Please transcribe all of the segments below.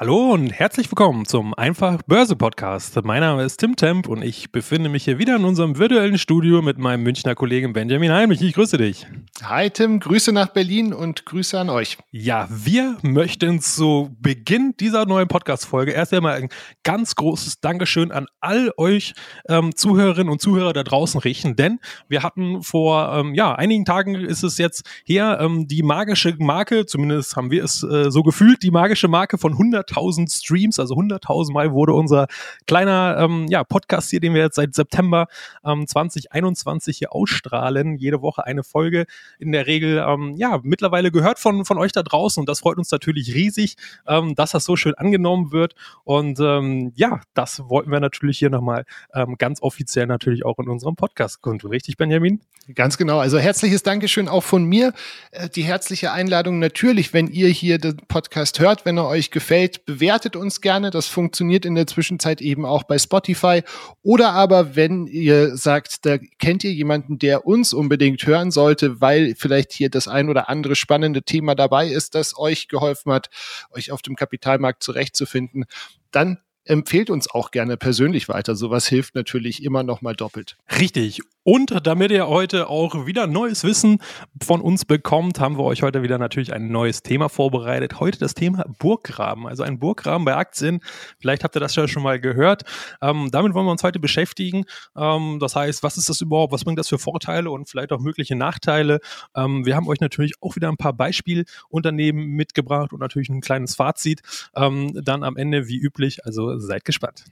Hallo und herzlich willkommen zum Einfach Börse Podcast. Mein Name ist Tim Temp und ich befinde mich hier wieder in unserem virtuellen Studio mit meinem Münchner Kollegen Benjamin Heimlich. Ich grüße dich. Hi Tim, Grüße nach Berlin und Grüße an euch. Ja, wir möchten zu Beginn dieser neuen Podcast-Folge erst einmal ein ganz großes Dankeschön an all euch ähm, Zuhörerinnen und Zuhörer da draußen richten, denn wir hatten vor ähm, ja, einigen Tagen ist es jetzt her ähm, die magische Marke, zumindest haben wir es äh, so gefühlt, die magische Marke von 100 100.000 Streams, also 100.000 Mal wurde unser kleiner ähm, ja, Podcast hier, den wir jetzt seit September ähm, 2021 hier ausstrahlen, jede Woche eine Folge, in der Regel ähm, ja mittlerweile gehört von, von euch da draußen und das freut uns natürlich riesig, ähm, dass das so schön angenommen wird und ähm, ja, das wollten wir natürlich hier nochmal ähm, ganz offiziell natürlich auch in unserem Podcast kundtun. Richtig, Benjamin? Ganz genau. Also herzliches Dankeschön auch von mir. Äh, die herzliche Einladung natürlich, wenn ihr hier den Podcast hört, wenn er euch gefällt, bewertet uns gerne. Das funktioniert in der Zwischenzeit eben auch bei Spotify. Oder aber, wenn ihr sagt, da kennt ihr jemanden, der uns unbedingt hören sollte, weil vielleicht hier das ein oder andere spannende Thema dabei ist, das euch geholfen hat, euch auf dem Kapitalmarkt zurechtzufinden, dann empfehlt uns auch gerne persönlich weiter. Sowas hilft natürlich immer noch mal doppelt. Richtig. Und damit ihr heute auch wieder neues Wissen von uns bekommt, haben wir euch heute wieder natürlich ein neues Thema vorbereitet. Heute das Thema Burggraben, also ein Burggraben bei Aktien. Vielleicht habt ihr das ja schon mal gehört. Ähm, damit wollen wir uns heute beschäftigen. Ähm, das heißt, was ist das überhaupt? Was bringt das für Vorteile und vielleicht auch mögliche Nachteile? Ähm, wir haben euch natürlich auch wieder ein paar Beispielunternehmen mitgebracht und natürlich ein kleines Fazit. Ähm, dann am Ende wie üblich. Also seid gespannt.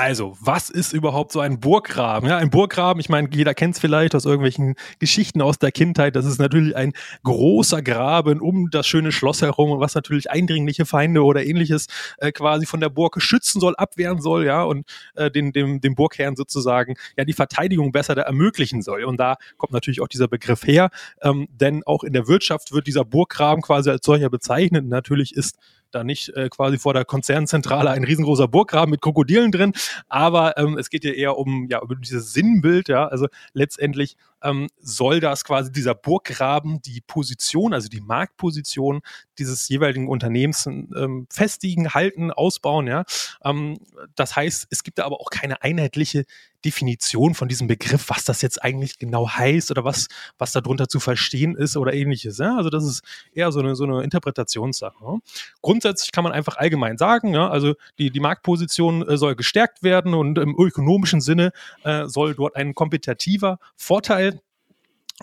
Also, was ist überhaupt so ein Burggraben? Ja, ein Burggraben, ich meine, jeder kennt es vielleicht aus irgendwelchen Geschichten aus der Kindheit. Das ist natürlich ein großer Graben um das schöne Schloss herum, was natürlich eindringliche Feinde oder ähnliches äh, quasi von der Burg schützen soll, abwehren soll, ja, und äh, den, dem, dem Burgherrn sozusagen ja die Verteidigung besser ermöglichen soll. Und da kommt natürlich auch dieser Begriff her, ähm, denn auch in der Wirtschaft wird dieser Burggraben quasi als solcher bezeichnet. natürlich ist da nicht äh, quasi vor der Konzernzentrale ein riesengroßer Burggraben mit Krokodilen drin, aber ähm, es geht ja eher um ja über dieses Sinnbild, ja, also letztendlich ähm, soll das quasi dieser Burggraben die Position, also die Marktposition dieses jeweiligen Unternehmens ähm, festigen, halten, ausbauen, ja. Ähm, das heißt, es gibt da aber auch keine einheitliche Definition von diesem Begriff, was das jetzt eigentlich genau heißt oder was, was darunter zu verstehen ist oder ähnliches. Ja? Also das ist eher so eine, so eine Interpretationssache. Ja? Grundsätzlich kann man einfach allgemein sagen, ja, also die, die Marktposition äh, soll gestärkt werden und im ökonomischen Sinne äh, soll dort ein kompetitiver Vorteil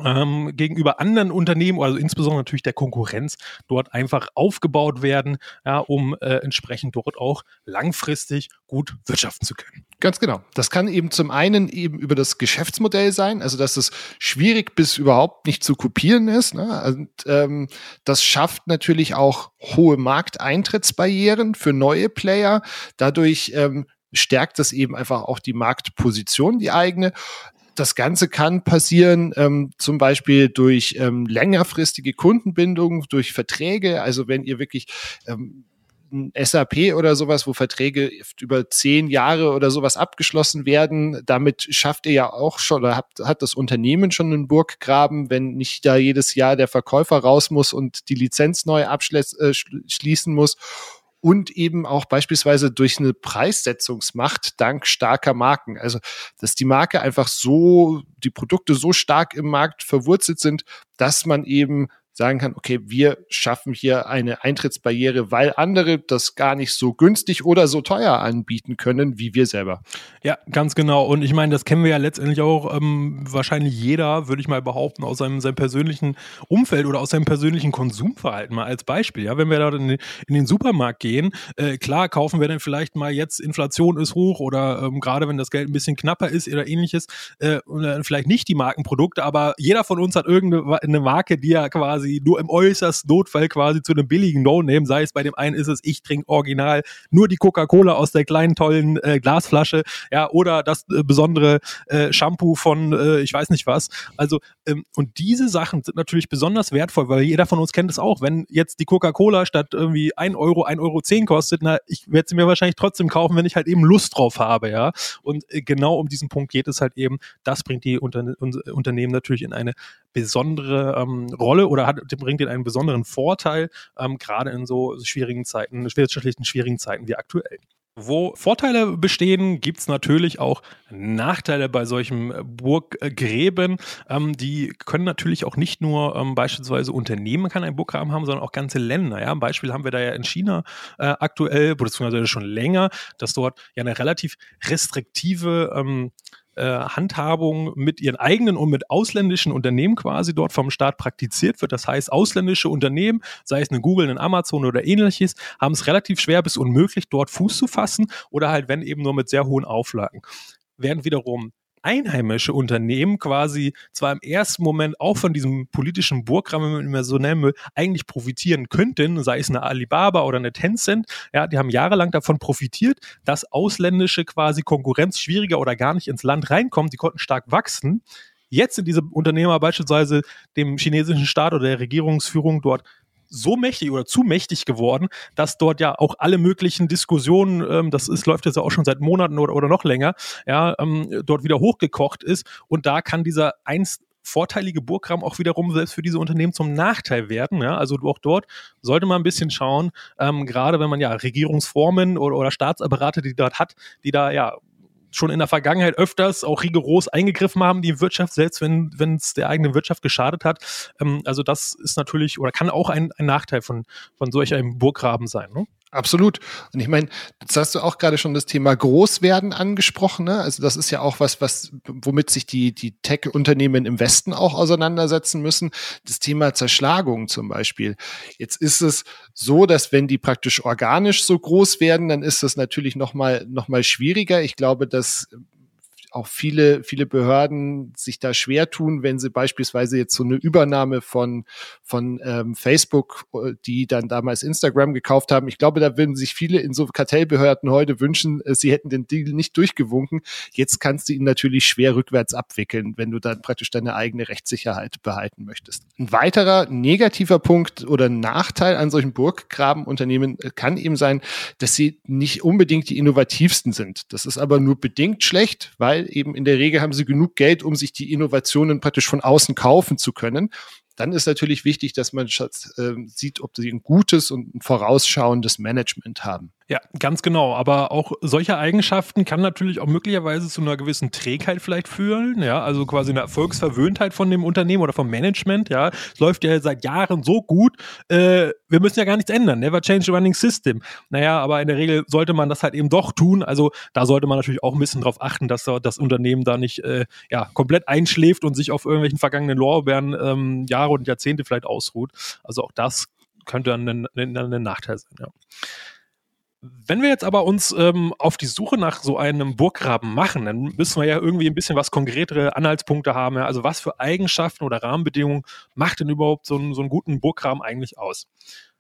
ähm, gegenüber anderen Unternehmen, also insbesondere natürlich der Konkurrenz, dort einfach aufgebaut werden, ja, um äh, entsprechend dort auch langfristig gut wirtschaften zu können. Ganz genau. Das kann eben zum einen eben über das Geschäftsmodell sein, also dass es schwierig bis überhaupt nicht zu kopieren ist. Ne? Und ähm, das schafft natürlich auch hohe Markteintrittsbarrieren für neue Player. Dadurch ähm, stärkt das eben einfach auch die Marktposition, die eigene das Ganze kann passieren, ähm, zum Beispiel durch ähm, längerfristige Kundenbindung, durch Verträge. Also wenn ihr wirklich ähm, SAP oder sowas, wo Verträge über zehn Jahre oder sowas abgeschlossen werden, damit schafft ihr ja auch schon, oder habt, hat das Unternehmen schon einen Burggraben, wenn nicht da jedes Jahr der Verkäufer raus muss und die Lizenz neu abschließen äh, muss und eben auch beispielsweise durch eine Preissetzungsmacht dank starker Marken. Also, dass die Marke einfach so, die Produkte so stark im Markt verwurzelt sind, dass man eben sagen kann, okay, wir schaffen hier eine Eintrittsbarriere, weil andere das gar nicht so günstig oder so teuer anbieten können wie wir selber. Ja, ganz genau. Und ich meine, das kennen wir ja letztendlich auch ähm, wahrscheinlich jeder, würde ich mal behaupten, aus seinem, seinem persönlichen Umfeld oder aus seinem persönlichen Konsumverhalten mal als Beispiel. Ja, wenn wir da in, in den Supermarkt gehen, äh, klar kaufen wir dann vielleicht mal jetzt Inflation ist hoch oder ähm, gerade wenn das Geld ein bisschen knapper ist oder ähnliches, äh, vielleicht nicht die Markenprodukte, aber jeder von uns hat irgendeine Marke, die er quasi quasi nur im äußersten Notfall quasi zu einem billigen No-Name, sei es bei dem einen ist es, ich trinke original nur die Coca-Cola aus der kleinen tollen äh, Glasflasche, ja, oder das äh, besondere äh, Shampoo von äh, ich weiß nicht was. Also ähm, und diese Sachen sind natürlich besonders wertvoll, weil jeder von uns kennt es auch. Wenn jetzt die Coca-Cola statt irgendwie 1 Euro, 1,10 Euro zehn kostet, na, ich werde sie mir wahrscheinlich trotzdem kaufen, wenn ich halt eben Lust drauf habe, ja. Und äh, genau um diesen Punkt geht es halt eben. Das bringt die Unter Unternehmen natürlich in eine besondere ähm, Rolle oder hat, bringt ihnen einen besonderen Vorteil, ähm, gerade in so schwierigen Zeiten, wirtschaftlichen schwierigen Zeiten wie aktuell. Wo Vorteile bestehen, gibt es natürlich auch Nachteile bei solchen Burggräben. Ähm, die können natürlich auch nicht nur ähm, beispielsweise Unternehmen kann ein Burggraben haben, sondern auch ganze Länder. Ja? Ein Beispiel haben wir da ja in China äh, aktuell, beziehungsweise schon länger, dass dort ja eine relativ restriktive ähm, äh, Handhabung mit ihren eigenen und mit ausländischen Unternehmen quasi dort vom Staat praktiziert wird. Das heißt, ausländische Unternehmen, sei es eine Google, ein Amazon oder ähnliches, haben es relativ schwer bis unmöglich, dort Fuß zu fassen oder halt, wenn eben nur mit sehr hohen Auflagen. Während wiederum einheimische Unternehmen quasi zwar im ersten Moment auch von diesem politischen Burggramm, wenn man so nennen will, eigentlich profitieren könnten, sei es eine Alibaba oder eine Tencent, ja, die haben jahrelang davon profitiert, dass ausländische quasi Konkurrenz schwieriger oder gar nicht ins Land reinkommt, die konnten stark wachsen. Jetzt sind diese Unternehmer beispielsweise dem chinesischen Staat oder der Regierungsführung dort so mächtig oder zu mächtig geworden, dass dort ja auch alle möglichen Diskussionen, ähm, das ist, läuft jetzt ja auch schon seit Monaten oder, oder noch länger, ja, ähm, dort wieder hochgekocht ist. Und da kann dieser einst vorteilige Burggraben auch wiederum selbst für diese Unternehmen zum Nachteil werden. Ja? Also auch dort sollte man ein bisschen schauen, ähm, gerade wenn man ja Regierungsformen oder, oder Staatsapparate, die dort hat, die da ja schon in der Vergangenheit öfters auch rigoros eingegriffen haben, die Wirtschaft, selbst wenn es der eigenen Wirtschaft geschadet hat. Ähm, also das ist natürlich oder kann auch ein, ein Nachteil von, von solch einem Burggraben sein. Ne? Absolut. Und ich meine, jetzt hast du auch gerade schon das Thema Großwerden angesprochen. Ne? Also das ist ja auch was, was, womit sich die, die Tech-Unternehmen im Westen auch auseinandersetzen müssen. Das Thema Zerschlagung zum Beispiel. Jetzt ist es so, dass wenn die praktisch organisch so groß werden, dann ist das natürlich nochmal noch mal schwieriger. Ich glaube, dass auch viele, viele Behörden sich da schwer tun, wenn sie beispielsweise jetzt so eine Übernahme von, von ähm, Facebook, äh, die dann damals Instagram gekauft haben. Ich glaube, da würden sich viele in so Kartellbehörden heute wünschen, äh, sie hätten den Deal nicht durchgewunken. Jetzt kannst du ihn natürlich schwer rückwärts abwickeln, wenn du dann praktisch deine eigene Rechtssicherheit behalten möchtest. Ein weiterer negativer Punkt oder Nachteil an solchen Burggrabenunternehmen äh, kann eben sein, dass sie nicht unbedingt die innovativsten sind. Das ist aber nur bedingt schlecht, weil eben in der Regel haben sie genug Geld, um sich die Innovationen praktisch von außen kaufen zu können. Dann ist natürlich wichtig, dass man äh, sieht, ob sie ein gutes und ein vorausschauendes Management haben. Ja, ganz genau. Aber auch solche Eigenschaften kann natürlich auch möglicherweise zu einer gewissen Trägheit vielleicht führen. Ja, also quasi eine Erfolgsverwöhntheit von dem Unternehmen oder vom Management. Ja, es läuft ja seit Jahren so gut. Äh, wir müssen ja gar nichts ändern. Never change the running system. Naja, aber in der Regel sollte man das halt eben doch tun. Also da sollte man natürlich auch ein bisschen darauf achten, dass das Unternehmen da nicht äh, ja, komplett einschläft und sich auf irgendwelchen vergangenen Lorbeeren ähm, Jahre und Jahrzehnte vielleicht ausruht. Also auch das könnte dann ein, ein, ein Nachteil sein. Ja. Wenn wir jetzt aber uns ähm, auf die Suche nach so einem Burggraben machen, dann müssen wir ja irgendwie ein bisschen was konkretere Anhaltspunkte haben. Ja? Also was für Eigenschaften oder Rahmenbedingungen macht denn überhaupt so einen, so einen guten Burggraben eigentlich aus?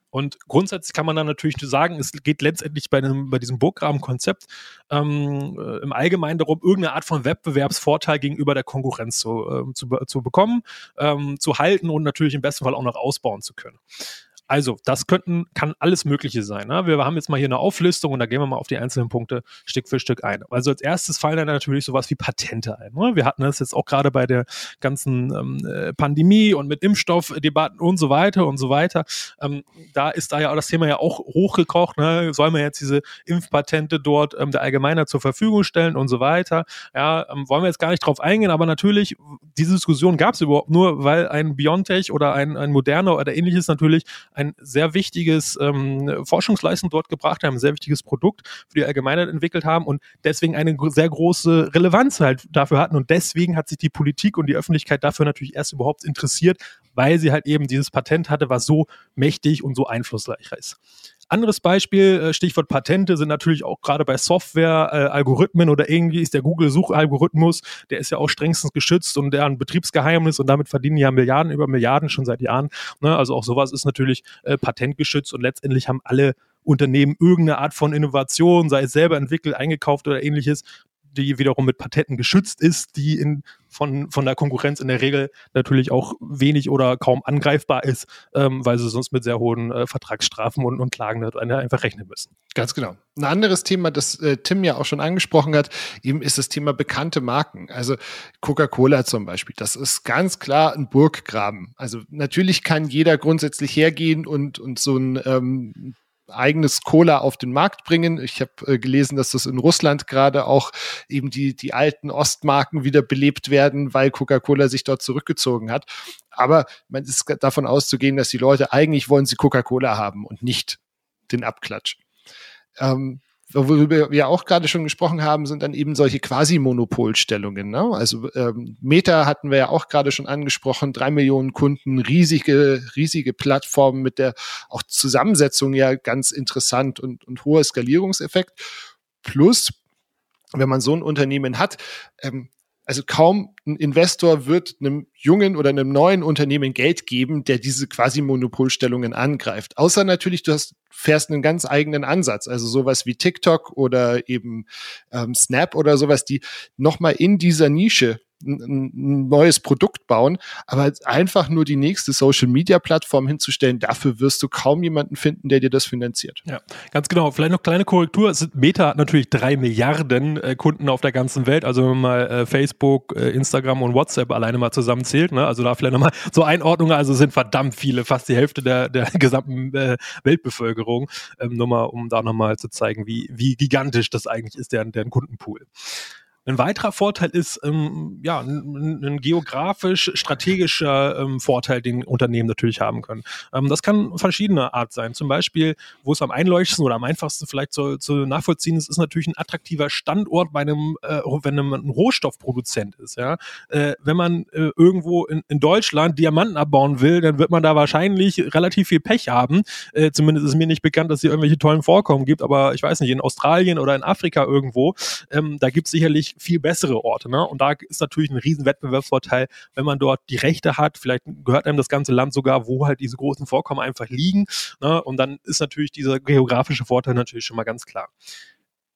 Und grundsätzlich kann man dann natürlich sagen, es geht letztendlich bei, einem, bei diesem Burggraben-Konzept ähm, äh, im Allgemeinen darum, irgendeine Art von Wettbewerbsvorteil gegenüber der Konkurrenz zu, äh, zu, zu bekommen, ähm, zu halten und natürlich im besten Fall auch noch ausbauen zu können. Also, das könnten, kann alles Mögliche sein. Ne? Wir haben jetzt mal hier eine Auflistung und da gehen wir mal auf die einzelnen Punkte Stück für Stück ein. Also als erstes fallen dann natürlich sowas wie Patente ein. Ne? Wir hatten das jetzt auch gerade bei der ganzen ähm, äh, Pandemie und mit Impfstoffdebatten und so weiter und so weiter. Ähm, da ist da ja das Thema ja auch hochgekocht. Ne? Soll man jetzt diese Impfpatente dort ähm, der Allgemeiner zur Verfügung stellen und so weiter? Ja, ähm, wollen wir jetzt gar nicht drauf eingehen, aber natürlich, diese Diskussion gab es überhaupt nur, weil ein Biontech oder ein, ein Moderner oder ähnliches natürlich ein sehr wichtiges ähm, Forschungsleistung dort gebracht haben, ein sehr wichtiges Produkt für die Allgemeinheit entwickelt haben und deswegen eine sehr große Relevanz halt dafür hatten. Und deswegen hat sich die Politik und die Öffentlichkeit dafür natürlich erst überhaupt interessiert, weil sie halt eben dieses Patent hatte, was so mächtig und so einflussreich ist. Anderes Beispiel, äh, Stichwort Patente, sind natürlich auch gerade bei Software, äh, Algorithmen oder irgendwie ist der Google-Suchalgorithmus, der ist ja auch strengstens geschützt und der ein Betriebsgeheimnis und damit verdienen ja Milliarden über Milliarden schon seit Jahren. Ne? Also auch sowas ist natürlich äh, patentgeschützt und letztendlich haben alle Unternehmen irgendeine Art von Innovation, sei es selber entwickelt, eingekauft oder ähnliches, die wiederum mit Patenten geschützt ist, die in, von, von der Konkurrenz in der Regel natürlich auch wenig oder kaum angreifbar ist, ähm, weil sie sonst mit sehr hohen äh, Vertragsstrafen und, und Klagen einfach rechnen müssen. Ganz genau. Ein anderes Thema, das äh, Tim ja auch schon angesprochen hat, eben ist das Thema bekannte Marken. Also Coca-Cola zum Beispiel, das ist ganz klar ein Burggraben. Also natürlich kann jeder grundsätzlich hergehen und, und so ein ähm, eigenes Cola auf den Markt bringen. Ich habe äh, gelesen, dass das in Russland gerade auch eben die, die alten Ostmarken wieder belebt werden, weil Coca-Cola sich dort zurückgezogen hat. Aber man ist davon auszugehen, dass die Leute eigentlich wollen sie Coca-Cola haben und nicht den Abklatsch. Ähm, worüber wir auch gerade schon gesprochen haben, sind dann eben solche Quasi-Monopolstellungen. Ne? Also ähm, Meta hatten wir ja auch gerade schon angesprochen, drei Millionen Kunden, riesige, riesige Plattformen mit der auch Zusammensetzung ja ganz interessant und, und hoher Skalierungseffekt. Plus, wenn man so ein Unternehmen hat, ähm, also kaum ein Investor wird einem jungen oder einem neuen Unternehmen Geld geben, der diese quasi Monopolstellungen angreift. Außer natürlich, du hast, fährst einen ganz eigenen Ansatz, also sowas wie TikTok oder eben ähm, Snap oder sowas, die nochmal in dieser Nische ein neues Produkt bauen, aber einfach nur die nächste Social Media Plattform hinzustellen, dafür wirst du kaum jemanden finden, der dir das finanziert. Ja, ganz genau. Vielleicht noch kleine Korrektur. Meta hat natürlich drei Milliarden äh, Kunden auf der ganzen Welt. Also wenn man mal äh, Facebook, äh, Instagram und WhatsApp alleine mal zusammenzählt, ne? also da vielleicht nochmal so Einordnung. Also sind verdammt viele, fast die Hälfte der, der gesamten äh, Weltbevölkerung. Ähm, nur mal, um da nochmal zu zeigen, wie, wie gigantisch das eigentlich ist, deren, deren Kundenpool. Ein weiterer Vorteil ist ähm, ja ein, ein geografisch strategischer ähm, Vorteil, den Unternehmen natürlich haben können. Ähm, das kann verschiedener Art sein. Zum Beispiel, wo es am einleuchtendsten oder am einfachsten vielleicht zu, zu nachvollziehen ist, ist natürlich ein attraktiver Standort bei einem, äh, wenn man ein Rohstoffproduzent ist. Ja, äh, wenn man äh, irgendwo in, in Deutschland Diamanten abbauen will, dann wird man da wahrscheinlich relativ viel Pech haben. Äh, zumindest ist mir nicht bekannt, dass es hier irgendwelche tollen Vorkommen gibt, aber ich weiß nicht, in Australien oder in Afrika irgendwo, ähm, da gibt es sicherlich viel bessere Orte. Ne? Und da ist natürlich ein riesen Wettbewerbsvorteil, wenn man dort die Rechte hat. Vielleicht gehört einem das ganze Land sogar, wo halt diese großen Vorkommen einfach liegen. Ne? Und dann ist natürlich dieser geografische Vorteil natürlich schon mal ganz klar.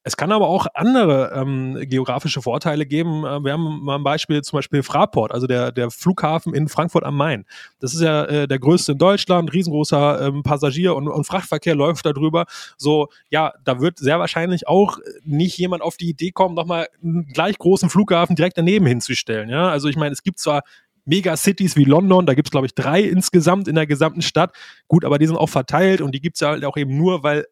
Es kann aber auch andere ähm, geografische Vorteile geben. Äh, wir haben mal ein Beispiel, zum Beispiel Fraport, also der, der Flughafen in Frankfurt am Main. Das ist ja äh, der größte in Deutschland, riesengroßer ähm, Passagier- und, und Frachtverkehr läuft da drüber. So, ja, da wird sehr wahrscheinlich auch nicht jemand auf die Idee kommen, nochmal einen gleich großen Flughafen direkt daneben hinzustellen. Ja, also ich meine, es gibt zwar Megacities wie London, da gibt es, glaube ich, drei insgesamt in der gesamten Stadt. Gut, aber die sind auch verteilt und die gibt es ja halt auch eben nur, weil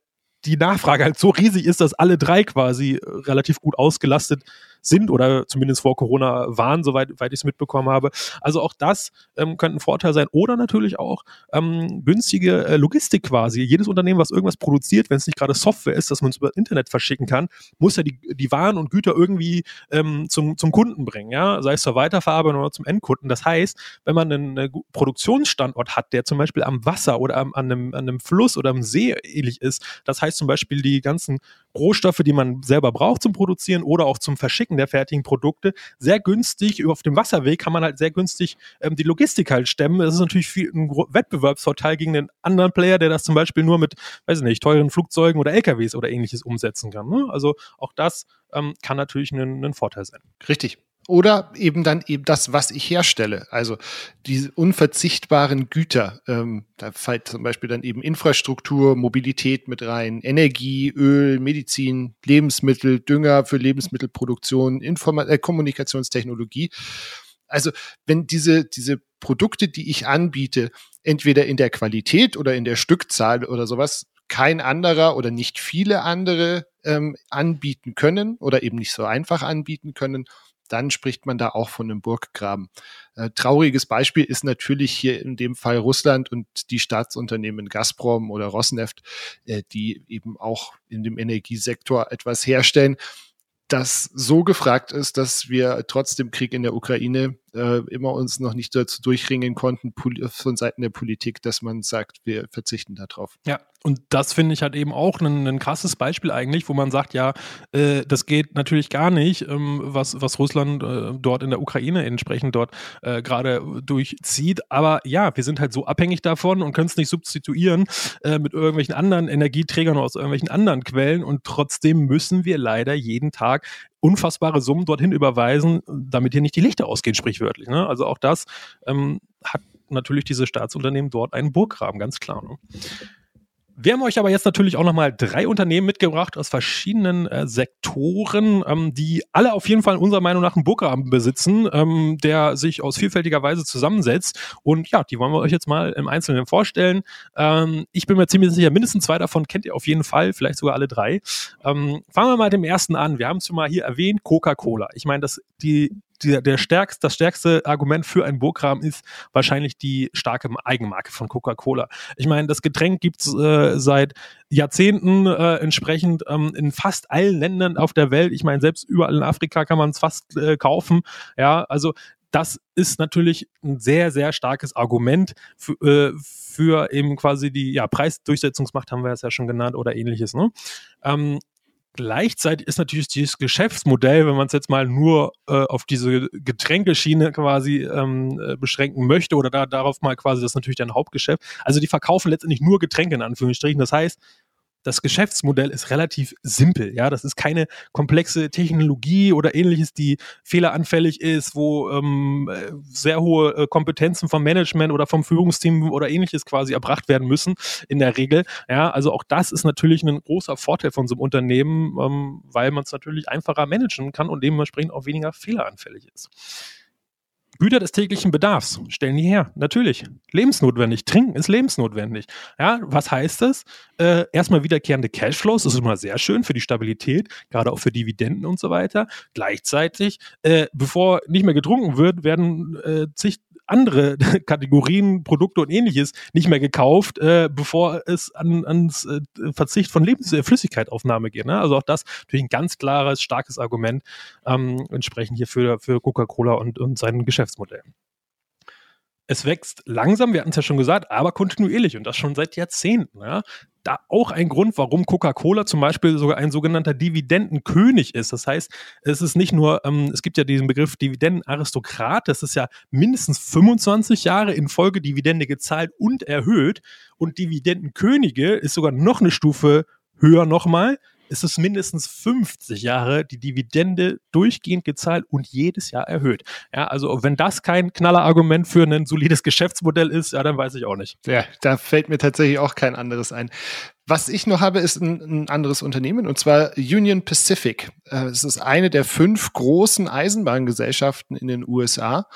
die Nachfrage halt so riesig ist, dass alle drei quasi äh, relativ gut ausgelastet sind oder zumindest vor Corona waren, soweit ich es mitbekommen habe. Also auch das ähm, könnte ein Vorteil sein. Oder natürlich auch ähm, günstige äh, Logistik quasi. Jedes Unternehmen, was irgendwas produziert, wenn es nicht gerade Software ist, dass man es über Internet verschicken kann, muss ja die, die Waren und Güter irgendwie ähm, zum, zum Kunden bringen, ja, sei es zur Weiterverarbeitung oder zum Endkunden. Das heißt, wenn man einen, einen Produktionsstandort hat, der zum Beispiel am Wasser oder am, an, einem, an einem Fluss oder am See ähnlich ist, das heißt zum Beispiel die ganzen Rohstoffe, die man selber braucht zum Produzieren oder auch zum Verschicken der fertigen Produkte, sehr günstig, auf dem Wasserweg kann man halt sehr günstig ähm, die Logistik halt stemmen. Das ist natürlich viel, ein Wettbewerbsvorteil gegen den anderen Player, der das zum Beispiel nur mit, weiß ich nicht, teuren Flugzeugen oder LKWs oder ähnliches umsetzen kann. Ne? Also auch das ähm, kann natürlich ein, ein Vorteil sein. Richtig. Oder eben dann eben das, was ich herstelle. Also die unverzichtbaren Güter. Ähm, da fällt zum Beispiel dann eben Infrastruktur, Mobilität mit rein, Energie, Öl, Medizin, Lebensmittel, Dünger für Lebensmittelproduktion, Informa äh, Kommunikationstechnologie. Also wenn diese, diese Produkte, die ich anbiete, entweder in der Qualität oder in der Stückzahl oder sowas kein anderer oder nicht viele andere ähm, anbieten können oder eben nicht so einfach anbieten können, dann spricht man da auch von einem Burggraben. Äh, trauriges Beispiel ist natürlich hier in dem Fall Russland und die Staatsunternehmen Gazprom oder Rosneft, äh, die eben auch in dem Energiesektor etwas herstellen das so gefragt ist, dass wir trotz dem Krieg in der Ukraine äh, immer uns noch nicht dazu durchringen konnten von Seiten der Politik, dass man sagt, wir verzichten darauf. Ja, und das finde ich halt eben auch ein, ein, krasses Beispiel eigentlich, wo man sagt, ja, äh, das geht natürlich gar nicht, ähm, was, was Russland äh, dort in der Ukraine entsprechend dort äh, gerade durchzieht. Aber ja, wir sind halt so abhängig davon und können es nicht substituieren äh, mit irgendwelchen anderen Energieträgern aus irgendwelchen anderen Quellen. Und trotzdem müssen wir leider jeden Tag unfassbare Summen dorthin überweisen, damit hier nicht die Lichter ausgehen, sprichwörtlich. Ne? Also auch das ähm, hat natürlich diese Staatsunternehmen dort einen Burggraben, ganz klar. Ne? Wir haben euch aber jetzt natürlich auch nochmal drei Unternehmen mitgebracht aus verschiedenen äh, Sektoren, ähm, die alle auf jeden Fall unserer Meinung nach einen Burggraben besitzen, ähm, der sich aus vielfältiger Weise zusammensetzt. Und ja, die wollen wir euch jetzt mal im Einzelnen vorstellen. Ähm, ich bin mir ziemlich sicher, mindestens zwei davon kennt ihr auf jeden Fall, vielleicht sogar alle drei. Ähm, fangen wir mal mit dem ersten an. Wir haben es schon mal hier erwähnt, Coca-Cola. Ich meine, dass die der, der stärkste, das stärkste Argument für einen Burggraben ist wahrscheinlich die starke Eigenmarke von Coca-Cola. Ich meine, das Getränk gibt's äh, seit Jahrzehnten äh, entsprechend ähm, in fast allen Ländern auf der Welt. Ich meine, selbst überall in Afrika kann man es fast äh, kaufen. Ja, also das ist natürlich ein sehr, sehr starkes Argument für, äh, für eben quasi die ja, Preisdurchsetzungsmacht, haben wir es ja schon genannt, oder ähnliches. Ne? Ähm, Gleichzeitig ist natürlich dieses Geschäftsmodell, wenn man es jetzt mal nur äh, auf diese Getränkeschiene quasi ähm, äh, beschränken möchte oder da, darauf mal quasi, das ist natürlich dein Hauptgeschäft. Also die verkaufen letztendlich nur Getränke in Anführungsstrichen. Das heißt, das Geschäftsmodell ist relativ simpel. Ja, das ist keine komplexe Technologie oder ähnliches, die fehleranfällig ist, wo ähm, sehr hohe äh, Kompetenzen vom Management oder vom Führungsteam oder ähnliches quasi erbracht werden müssen in der Regel. Ja, also auch das ist natürlich ein großer Vorteil von so einem Unternehmen, ähm, weil man es natürlich einfacher managen kann und dementsprechend auch weniger fehleranfällig ist. Güter des täglichen Bedarfs stellen die her. Natürlich. Lebensnotwendig. Trinken ist lebensnotwendig. Ja, was heißt das? Äh, erstmal wiederkehrende Cashflows. Das ist immer sehr schön für die Stabilität, gerade auch für Dividenden und so weiter. Gleichzeitig, äh, bevor nicht mehr getrunken wird, werden äh, zig andere Kategorien, Produkte und ähnliches nicht mehr gekauft, äh, bevor es an, ans äh, Verzicht von Lebensflüssigkeitaufnahme äh, geht. Ne? Also auch das natürlich ein ganz klares, starkes Argument ähm, entsprechend hier für, für Coca-Cola und, und sein Geschäftsmodell. Es wächst langsam, wir hatten es ja schon gesagt, aber kontinuierlich und das schon seit Jahrzehnten. Ja? da auch ein Grund, warum Coca-Cola zum Beispiel sogar ein sogenannter Dividendenkönig ist. Das heißt, es ist nicht nur, ähm, es gibt ja diesen Begriff Dividendenaristokrat, das ist ja mindestens 25 Jahre in Folge Dividende gezahlt und erhöht. Und Dividendenkönige ist sogar noch eine Stufe höher nochmal ist es mindestens 50 Jahre die Dividende durchgehend gezahlt und jedes Jahr erhöht. Ja, also wenn das kein Knallerargument für ein solides Geschäftsmodell ist, ja, dann weiß ich auch nicht. Ja, da fällt mir tatsächlich auch kein anderes ein. Was ich noch habe, ist ein, ein anderes Unternehmen und zwar Union Pacific. Äh, es ist eine der fünf großen Eisenbahngesellschaften in den USA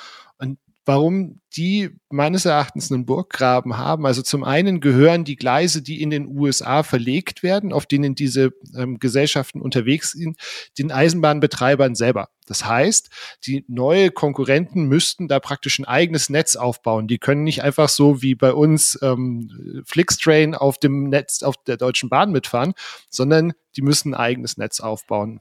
warum die meines Erachtens einen Burggraben haben. Also zum einen gehören die Gleise, die in den USA verlegt werden, auf denen diese ähm, Gesellschaften unterwegs sind, den Eisenbahnbetreibern selber. Das heißt, die neue Konkurrenten müssten da praktisch ein eigenes Netz aufbauen. Die können nicht einfach so wie bei uns ähm, Flixtrain auf dem Netz auf der Deutschen Bahn mitfahren, sondern die müssen ein eigenes Netz aufbauen.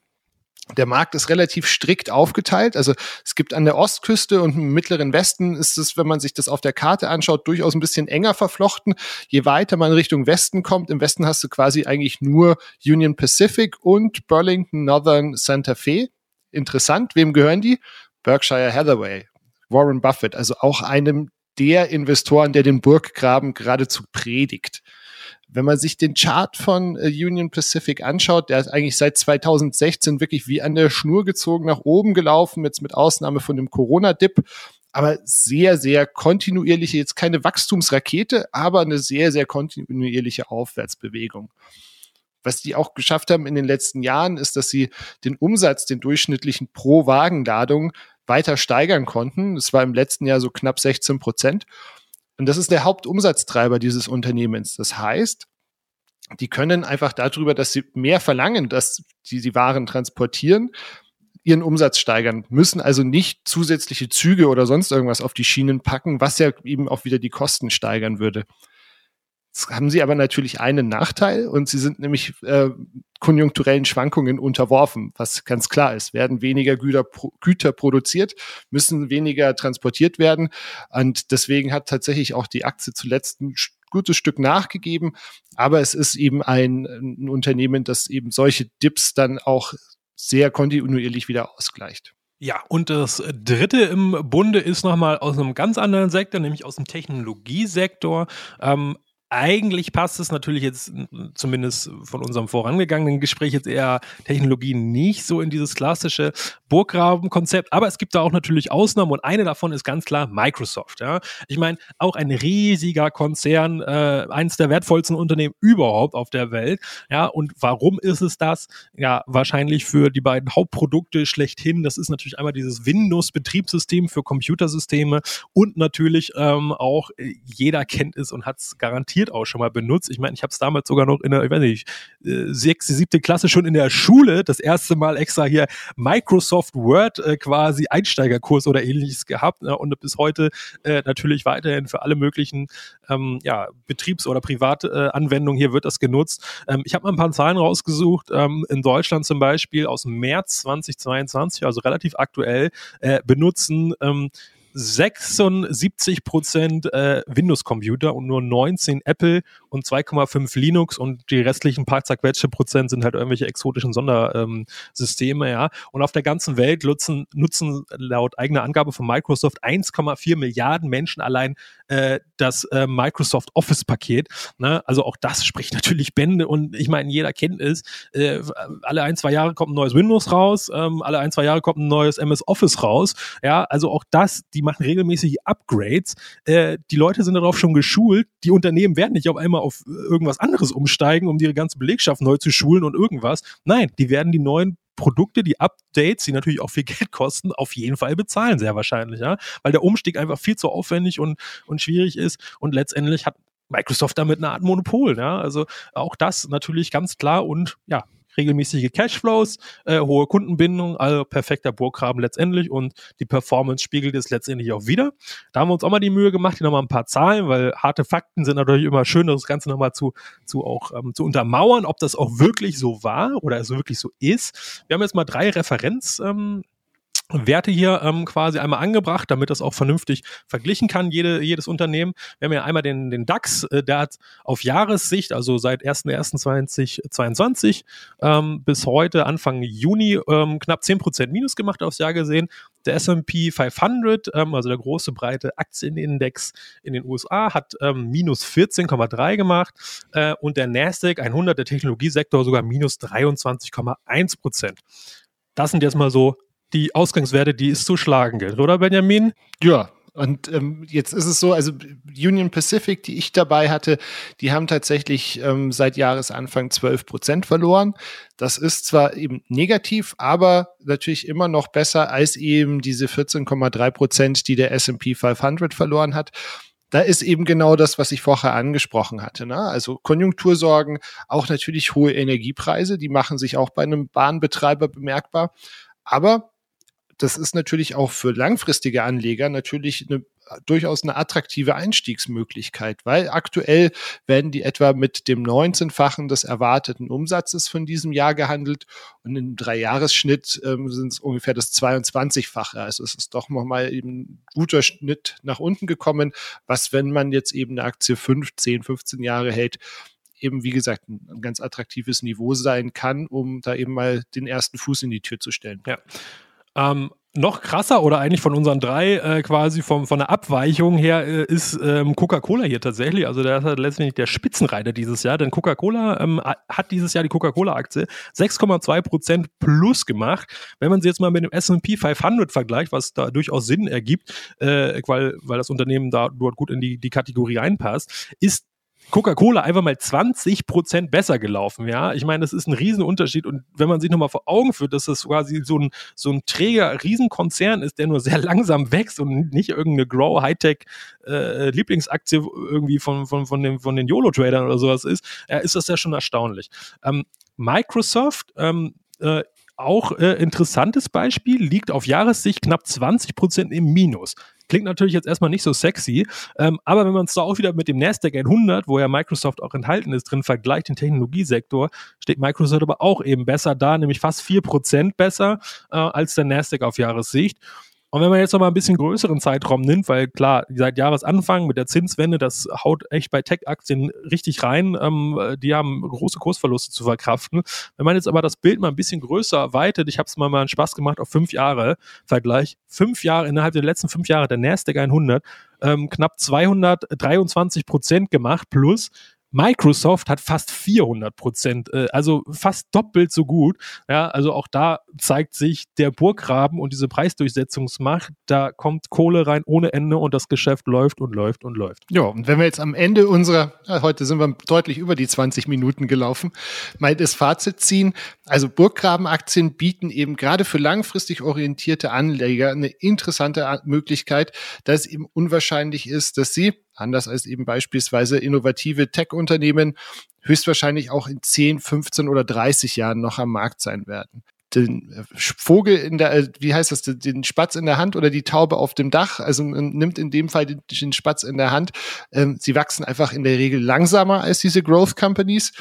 Der Markt ist relativ strikt aufgeteilt. Also es gibt an der Ostküste und im mittleren Westen ist es, wenn man sich das auf der Karte anschaut, durchaus ein bisschen enger verflochten. Je weiter man Richtung Westen kommt, im Westen hast du quasi eigentlich nur Union Pacific und Burlington Northern Santa Fe. Interessant, wem gehören die? Berkshire Hathaway, Warren Buffett, also auch einem der Investoren, der den Burggraben geradezu predigt. Wenn man sich den Chart von äh, Union Pacific anschaut, der ist eigentlich seit 2016 wirklich wie an der Schnur gezogen nach oben gelaufen, jetzt mit Ausnahme von dem Corona-Dip aber sehr, sehr kontinuierliche, jetzt keine Wachstumsrakete, aber eine sehr, sehr kontinuierliche Aufwärtsbewegung. Was die auch geschafft haben in den letzten Jahren, ist, dass sie den Umsatz, den durchschnittlichen pro Wagenladung weiter steigern konnten. Das war im letzten Jahr so knapp 16 Prozent. Und das ist der Hauptumsatztreiber dieses Unternehmens. Das heißt, die können einfach darüber, dass sie mehr verlangen, dass sie die Waren transportieren, ihren Umsatz steigern, müssen also nicht zusätzliche Züge oder sonst irgendwas auf die Schienen packen, was ja eben auch wieder die Kosten steigern würde. Jetzt haben sie aber natürlich einen Nachteil und sie sind nämlich äh, konjunkturellen Schwankungen unterworfen, was ganz klar ist. Werden weniger Güter, Güter produziert, müssen weniger transportiert werden. Und deswegen hat tatsächlich auch die Aktie zuletzt ein gutes Stück nachgegeben. Aber es ist eben ein, ein Unternehmen, das eben solche Dips dann auch sehr kontinuierlich wieder ausgleicht. Ja, und das dritte im Bunde ist nochmal aus einem ganz anderen Sektor, nämlich aus dem Technologiesektor. Ähm, eigentlich passt es natürlich jetzt zumindest von unserem vorangegangenen Gespräch jetzt eher Technologie nicht so in dieses klassische Burggraben-Konzept, aber es gibt da auch natürlich Ausnahmen und eine davon ist ganz klar Microsoft. Ja. Ich meine, auch ein riesiger Konzern, äh, eines der wertvollsten Unternehmen überhaupt auf der Welt. Ja, und warum ist es das? Ja, wahrscheinlich für die beiden Hauptprodukte schlechthin. Das ist natürlich einmal dieses Windows-Betriebssystem für Computersysteme und natürlich ähm, auch äh, jeder kennt es und hat es garantiert garantiert auch schon mal benutzt. Ich meine, ich habe es damals sogar noch in der, ich weiß nicht, äh, sechste, siebte Klasse schon in der Schule das erste Mal extra hier Microsoft Word äh, quasi Einsteigerkurs oder ähnliches gehabt ne? und bis heute äh, natürlich weiterhin für alle möglichen ähm, ja, Betriebs- oder Privatanwendungen hier wird das genutzt. Ähm, ich habe mal ein paar Zahlen rausgesucht. Ähm, in Deutschland zum Beispiel aus März 2022, also relativ aktuell, äh, benutzen ähm, 76 Prozent äh, Windows-Computer und nur 19 Apple und 2,5 Linux und die restlichen paar zerquetschte Prozent sind halt irgendwelche exotischen Sondersysteme, ähm, ja. Und auf der ganzen Welt nutzen, nutzen laut eigener Angabe von Microsoft 1,4 Milliarden Menschen allein äh, das äh, Microsoft Office-Paket. Ne? Also auch das spricht natürlich Bände und ich meine, jeder kennt es. Äh, alle ein, zwei Jahre kommt ein neues Windows raus, ähm, alle ein, zwei Jahre kommt ein neues MS Office raus. Ja, also auch das, die machen regelmäßig Upgrades. Äh, die Leute sind darauf schon geschult. Die Unternehmen werden nicht auf einmal auf irgendwas anderes umsteigen, um ihre ganze Belegschaft neu zu schulen und irgendwas. Nein, die werden die neuen Produkte, die Updates, die natürlich auch viel Geld kosten, auf jeden Fall bezahlen, sehr wahrscheinlich, ja. Weil der Umstieg einfach viel zu aufwendig und, und schwierig ist. Und letztendlich hat Microsoft damit eine Art Monopol, ja. Also auch das natürlich ganz klar und ja, regelmäßige Cashflows, äh, hohe Kundenbindung, also perfekter Burggraben letztendlich und die Performance spiegelt es letztendlich auch wieder. Da haben wir uns auch mal die Mühe gemacht, hier nochmal ein paar Zahlen, weil harte Fakten sind natürlich immer schön, das Ganze nochmal zu, zu auch ähm, zu untermauern, ob das auch wirklich so war oder es wirklich so ist. Wir haben jetzt mal drei Referenz, ähm, Werte hier ähm, quasi einmal angebracht, damit das auch vernünftig verglichen kann, jede, jedes Unternehmen. Wir haben ja einmal den, den DAX, äh, der hat auf Jahressicht, also seit 1.1.2022 ähm, bis heute, Anfang Juni, ähm, knapp 10% Minus gemacht aufs Jahr gesehen. Der S&P 500, ähm, also der große, breite Aktienindex in den USA, hat ähm, minus 14,3 gemacht äh, und der Nasdaq 100, der Technologiesektor, sogar minus 23,1% Das sind jetzt mal so die Ausgangswerte, die es zu schlagen gilt, oder Benjamin? Ja, und ähm, jetzt ist es so, also Union Pacific, die ich dabei hatte, die haben tatsächlich ähm, seit Jahresanfang 12 Prozent verloren. Das ist zwar eben negativ, aber natürlich immer noch besser als eben diese 14,3 Prozent, die der S&P 500 verloren hat. Da ist eben genau das, was ich vorher angesprochen hatte. Ne? Also Konjunktursorgen, auch natürlich hohe Energiepreise, die machen sich auch bei einem Bahnbetreiber bemerkbar. Aber das ist natürlich auch für langfristige Anleger natürlich eine durchaus eine attraktive Einstiegsmöglichkeit, weil aktuell werden die etwa mit dem 19-fachen des erwarteten Umsatzes von diesem Jahr gehandelt und im Dreijahresschnitt ähm, sind es ungefähr das 22-fache. Also es ist doch nochmal eben ein guter Schnitt nach unten gekommen, was, wenn man jetzt eben eine Aktie 5, 10, 15 Jahre hält, eben, wie gesagt, ein, ganz attraktives Niveau sein kann, um da eben mal den ersten Fuß in die Tür zu stellen. Ja. Ähm, noch krasser oder eigentlich von unseren drei äh, quasi vom, von der Abweichung her äh, ist ähm, Coca-Cola hier tatsächlich. Also der ist halt letztendlich der Spitzenreiter dieses Jahr, denn Coca-Cola ähm, hat dieses Jahr die Coca-Cola-Aktie 6,2 Prozent plus gemacht. Wenn man sie jetzt mal mit dem S&P 500 vergleicht, was da durchaus Sinn ergibt, äh, weil, weil das Unternehmen da dort gut in die, die Kategorie reinpasst, ist Coca-Cola einfach mal 20 Prozent besser gelaufen, ja. Ich meine, das ist ein Riesenunterschied und wenn man sich nochmal vor Augen führt, dass das quasi so ein, so ein träger Riesenkonzern ist, der nur sehr langsam wächst und nicht irgendeine Grow Hightech äh, Lieblingsaktie irgendwie von, von, von, den, von den YOLO-Tradern oder sowas ist, äh, ist das ja schon erstaunlich. Ähm, Microsoft ähm, äh, auch äh, interessantes Beispiel, liegt auf Jahressicht knapp 20 Prozent im Minus Klingt natürlich jetzt erstmal nicht so sexy, ähm, aber wenn man es da auch wieder mit dem Nasdaq 100, wo ja Microsoft auch enthalten ist, drin vergleicht, den Technologiesektor, steht Microsoft aber auch eben besser da, nämlich fast 4% besser äh, als der Nasdaq auf Jahressicht. Und wenn man jetzt noch mal ein bisschen größeren Zeitraum nimmt, weil klar, seit Jahresanfang mit der Zinswende, das haut echt bei Tech-Aktien richtig rein. Ähm, die haben große Kursverluste zu verkraften. Wenn man jetzt aber das Bild mal ein bisschen größer erweitert, ich habe es mal mal einen Spaß gemacht auf fünf Jahre Vergleich, fünf Jahre innerhalb der letzten fünf Jahre der Nasdaq 100 ähm, knapp 223 Prozent gemacht plus Microsoft hat fast 400 Prozent, äh, also fast doppelt so gut. Ja, also auch da zeigt sich der Burggraben und diese Preisdurchsetzungsmacht. Da kommt Kohle rein ohne Ende und das Geschäft läuft und läuft und läuft. Ja, und wenn wir jetzt am Ende unserer, heute sind wir deutlich über die 20 Minuten gelaufen, mal das Fazit ziehen. Also Burggrabenaktien bieten eben gerade für langfristig orientierte Anleger eine interessante Möglichkeit, dass es eben unwahrscheinlich ist, dass sie anders als eben beispielsweise innovative Tech-Unternehmen, höchstwahrscheinlich auch in 10, 15 oder 30 Jahren noch am Markt sein werden. Den äh, Vogel in der, äh, wie heißt das, den Spatz in der Hand oder die Taube auf dem Dach, also nimmt in dem Fall den, Spatz in der Hand. Ähm, sie wachsen einfach in der Regel langsamer als diese Growth Companies.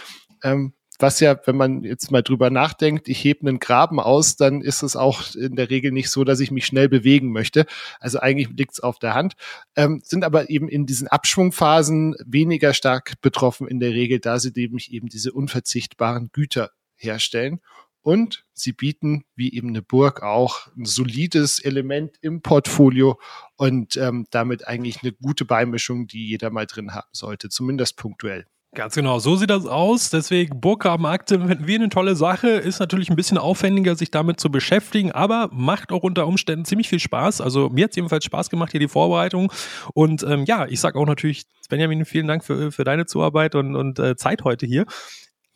Ähm, was ja, wenn man jetzt mal drüber nachdenkt, ich hebe einen Graben aus, dann ist es auch in der Regel nicht so, dass ich mich schnell bewegen möchte. Also eigentlich liegt es auf der Hand, ähm, sind aber eben in diesen Abschwungphasen weniger stark betroffen in der Regel, da sie nämlich eben diese unverzichtbaren Güter herstellen. Und sie bieten, wie eben eine Burg, auch ein solides Element im Portfolio und ähm, damit eigentlich eine gute Beimischung, die jeder mal drin haben sollte, zumindest punktuell. Ganz genau, so sieht das aus. Deswegen Burggrabenaktien finden wir eine tolle Sache. Ist natürlich ein bisschen aufwendiger, sich damit zu beschäftigen, aber macht auch unter Umständen ziemlich viel Spaß. Also mir hat es jedenfalls Spaß gemacht, hier die Vorbereitung. Und ähm, ja, ich sage auch natürlich, Benjamin, vielen Dank für, für deine Zuarbeit und, und äh, Zeit heute hier.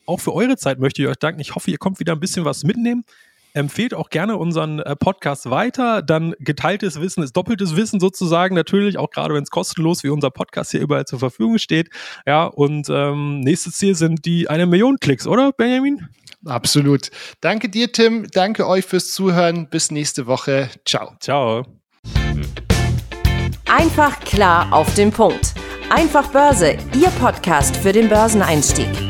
Auch für eure Zeit möchte ich euch danken. Ich hoffe, ihr kommt wieder ein bisschen was mitnehmen. Empfehlt auch gerne unseren äh, Podcast weiter. Dann geteiltes Wissen ist doppeltes Wissen sozusagen. Natürlich, auch gerade wenn es kostenlos wie unser Podcast hier überall zur Verfügung steht. Ja, und ähm, nächstes Ziel sind die eine Million Klicks, oder Benjamin? Absolut. Danke dir, Tim. Danke euch fürs Zuhören. Bis nächste Woche. Ciao. Ciao. Einfach klar auf den Punkt. Einfach Börse, Ihr Podcast für den Börseneinstieg.